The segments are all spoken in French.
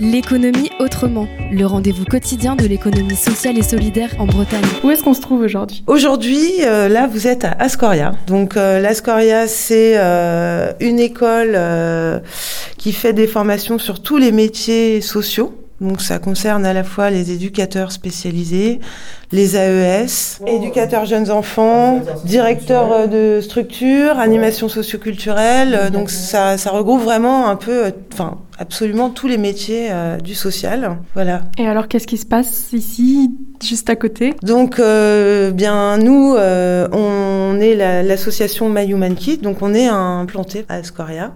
L'économie autrement, le rendez-vous quotidien de l'économie sociale et solidaire en Bretagne. Où est-ce qu'on se trouve aujourd'hui? Aujourd'hui, euh, là, vous êtes à Ascoria. Donc, euh, l'Ascoria, c'est euh, une école euh, qui fait des formations sur tous les métiers sociaux. Donc, ça concerne à la fois les éducateurs spécialisés, les AES, éducateurs jeunes enfants, directeurs euh, de structure, animation socioculturelle. Euh, Donc, ça, ça regroupe vraiment un peu, euh, enfin, absolument tous les métiers euh, du social. Voilà. Et alors, qu'est-ce qui se passe ici, juste à côté? Donc, euh, bien, nous, euh, on est la- l'association My Human Kit, donc on est implanté à Escoria.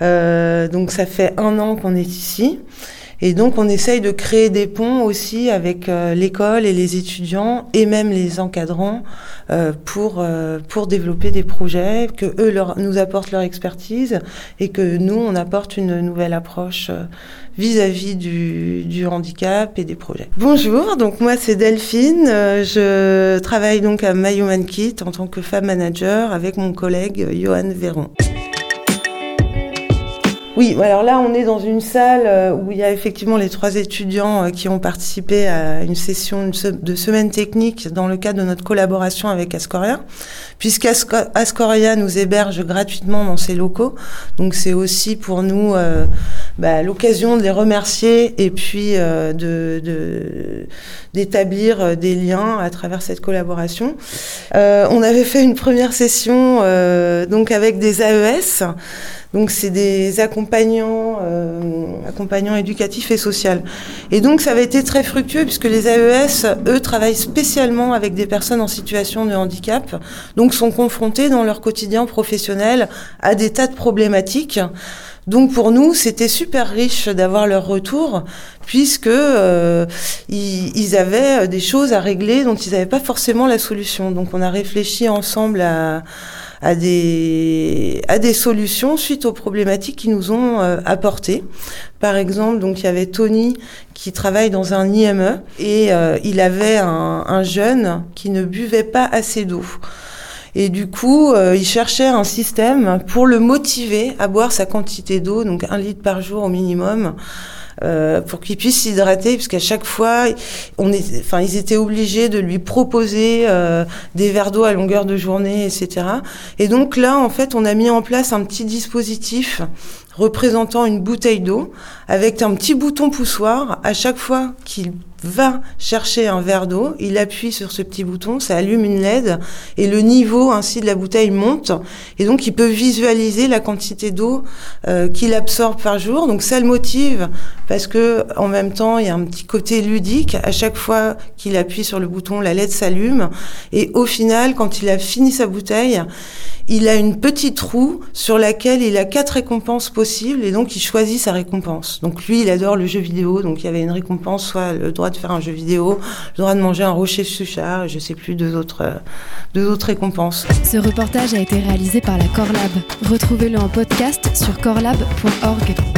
Donc, ça fait un an qu'on est ici. Et donc, on essaye de créer des ponts aussi avec euh, l'école et les étudiants et même les encadrants euh, pour euh, pour développer des projets que eux leur, nous apportent leur expertise et que nous on apporte une nouvelle approche euh, vis-à-vis du, du handicap et des projets. Bonjour, donc moi c'est Delphine, euh, je travaille donc à My Human Kit en tant que femme manager avec mon collègue Johan Véron. Oui, alors là, on est dans une salle euh, où il y a effectivement les trois étudiants euh, qui ont participé à une session de semaine technique dans le cadre de notre collaboration avec Ascoria, puisqu'Ascoria nous héberge gratuitement dans ses locaux. Donc c'est aussi pour nous euh, bah, l'occasion de les remercier et puis euh, de d'établir euh, des liens à travers cette collaboration. Euh, on avait fait une première session donc avec des AES. Donc c'est des accompagnants, euh, accompagnants éducatifs et sociaux. Et donc ça avait été très fructueux puisque les AES, eux, travaillent spécialement avec des personnes en situation de handicap, donc sont confrontés dans leur quotidien professionnel à des tas de problématiques. Donc pour nous, c'était super riche d'avoir leur retour, puisque euh, ils, avaient des choses à régler dont ils n'avaient pas forcément la solution. Donc on a réfléchi ensemble à, des à des solutions suite aux problématiques qu'ils nous ont euh, apportées. Par exemple, donc il y avait Tony qui travaille dans un IME et euh, il avait un, un jeune qui ne buvait pas assez d'eau. Et du coup, euh, il cherchait un système pour le motiver à boire sa quantité d'eau, donc un litre par jour au minimum, euh, pour qu'il puisse s'hydrater, puisqu'à chaque fois, on est, enfin, ils étaient obligés de lui proposer euh, des verres d'eau à longueur de journée, etc. Et donc là, en fait, on a mis en place un petit dispositif représentant une bouteille d'eau avec un petit bouton poussoir. À chaque fois qu'il va chercher un verre d'eau, il appuie sur ce petit bouton, ça allume une LED et le niveau ainsi de la bouteille monte et donc il peut visualiser la quantité d'eau euh, qu'il absorbe par jour. Donc ça le motive parce que en même temps il y a un petit côté ludique. À chaque fois qu'il appuie sur le bouton, la LED s'allume et au final, quand il a fini sa bouteille, il a une petite roue sur laquelle il a quatre récompenses possibles et donc il choisit sa récompense. Donc lui, il adore le jeu vidéo, donc il y avait une récompense, soit le droit de faire un jeu vidéo, le droit de manger un rocher suchard, et je sais plus deux autres, euh, deux autres récompenses. Ce reportage a été réalisé par la Corlab. Retrouvez-le en podcast sur corlab.org.